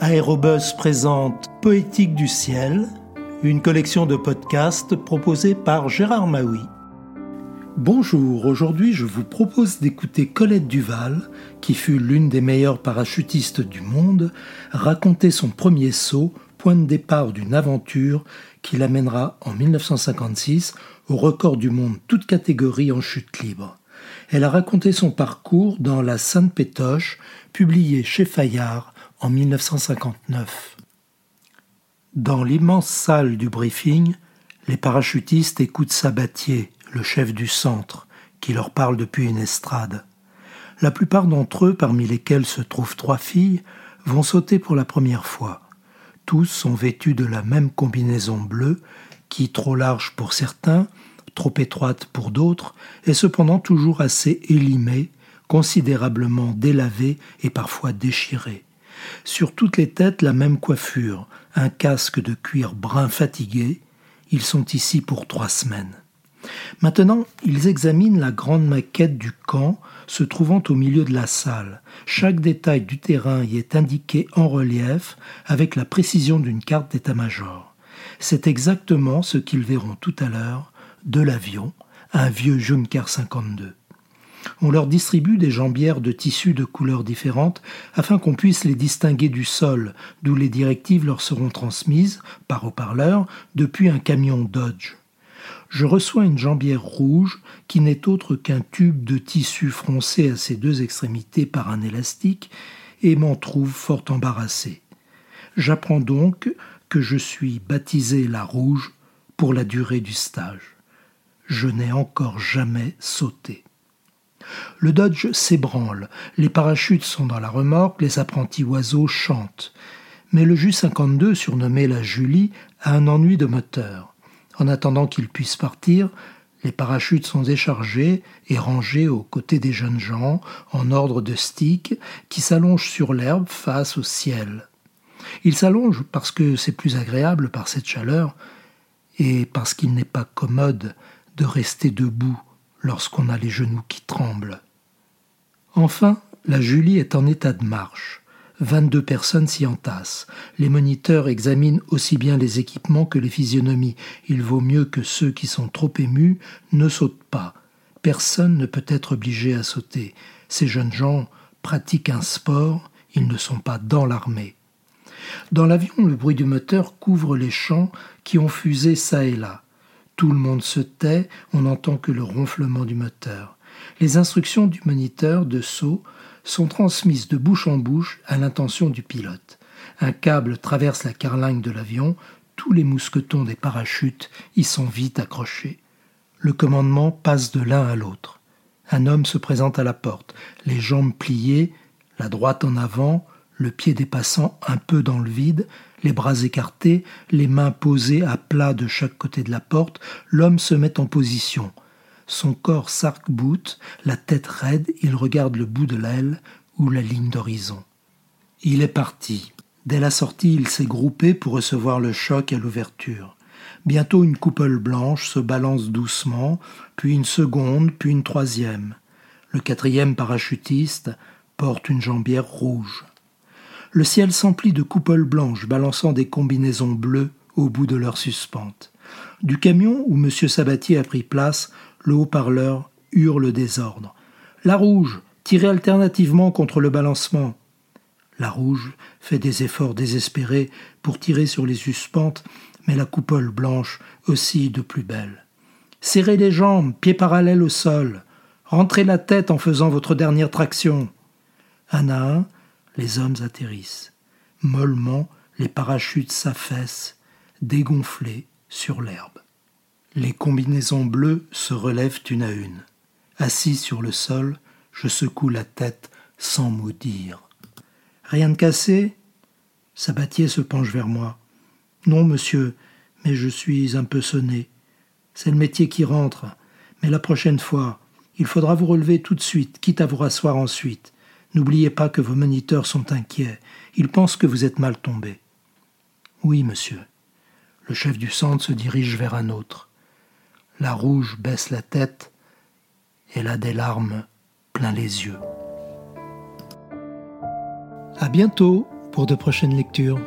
Aérobus présente Poétique du ciel, une collection de podcasts proposée par Gérard Maui. Bonjour, aujourd'hui je vous propose d'écouter Colette Duval, qui fut l'une des meilleures parachutistes du monde, raconter son premier saut, point de départ d'une aventure qui l'amènera en 1956 au record du monde toute catégorie en chute libre. Elle a raconté son parcours dans La Sainte Pétoche, publié chez Fayard en 1959. Dans l'immense salle du briefing, les parachutistes écoutent Sabatier, le chef du centre, qui leur parle depuis une estrade. La plupart d'entre eux, parmi lesquels se trouvent trois filles, vont sauter pour la première fois. Tous sont vêtus de la même combinaison bleue, qui, trop large pour certains, trop étroite pour d'autres, est cependant toujours assez élimée, considérablement délavée et parfois déchirée. Sur toutes les têtes, la même coiffure, un casque de cuir brun fatigué. Ils sont ici pour trois semaines. Maintenant, ils examinent la grande maquette du camp se trouvant au milieu de la salle. Chaque détail du terrain y est indiqué en relief avec la précision d'une carte d'état-major. C'est exactement ce qu'ils verront tout à l'heure de l'avion, un vieux Junker 52. On leur distribue des jambières de tissus de couleurs différentes afin qu'on puisse les distinguer du sol, d'où les directives leur seront transmises, par haut-parleur, depuis un camion Dodge. Je reçois une jambière rouge qui n'est autre qu'un tube de tissu froncé à ses deux extrémités par un élastique et m'en trouve fort embarrassé. J'apprends donc que je suis baptisé la rouge pour la durée du stage. Je n'ai encore jamais sauté. Le Dodge s'ébranle, les parachutes sont dans la remorque, les apprentis oiseaux chantent. Mais le Ju 52, surnommé la Julie, a un ennui de moteur. En attendant qu'il puisse partir, les parachutes sont déchargés et rangés aux côtés des jeunes gens, en ordre de stick, qui s'allongent sur l'herbe face au ciel. Ils s'allongent parce que c'est plus agréable par cette chaleur et parce qu'il n'est pas commode de rester debout lorsqu'on a les genoux qui tremblent. Enfin, la Julie est en état de marche. 22 personnes s'y entassent. Les moniteurs examinent aussi bien les équipements que les physionomies. Il vaut mieux que ceux qui sont trop émus ne sautent pas. Personne ne peut être obligé à sauter. Ces jeunes gens pratiquent un sport, ils ne sont pas dans l'armée. Dans l'avion, le bruit du moteur couvre les champs qui ont fusé çà et là. Tout le monde se tait, on n'entend que le ronflement du moteur. Les instructions du moniteur de saut sont transmises de bouche en bouche à l'intention du pilote. Un câble traverse la carlingue de l'avion, tous les mousquetons des parachutes y sont vite accrochés. Le commandement passe de l'un à l'autre. Un homme se présente à la porte, les jambes pliées, la droite en avant, le pied dépassant un peu dans le vide, les bras écartés, les mains posées à plat de chaque côté de la porte, l'homme se met en position. Son corps s'arc-boute, la tête raide, il regarde le bout de l'aile ou la ligne d'horizon. Il est parti. Dès la sortie, il s'est groupé pour recevoir le choc à l'ouverture. Bientôt une coupole blanche se balance doucement, puis une seconde, puis une troisième. Le quatrième parachutiste porte une jambière rouge le ciel s'emplit de coupoles blanches balançant des combinaisons bleues au bout de leur suspente. Du camion où M. Sabatier a pris place, le haut-parleur hurle désordre. La rouge, tirez alternativement contre le balancement. La rouge fait des efforts désespérés pour tirer sur les suspentes, mais la coupole blanche oscille de plus belle. Serrez les jambes, pieds parallèles au sol. Rentrez la tête en faisant votre dernière traction. Un à un, les hommes atterrissent. Mollement, les parachutes s'affaissent, dégonflés sur l'herbe. Les combinaisons bleues se relèvent une à une. Assis sur le sol, je secoue la tête sans mot dire. Rien de cassé? Sabatier se penche vers moi. Non, monsieur, mais je suis un peu sonné. C'est le métier qui rentre. Mais la prochaine fois, il faudra vous relever tout de suite, quitte à vous rasseoir ensuite. N'oubliez pas que vos moniteurs sont inquiets. Ils pensent que vous êtes mal tombé. Oui, monsieur. Le chef du centre se dirige vers un autre. La rouge baisse la tête. Elle a des larmes plein les yeux. À bientôt pour de prochaines lectures.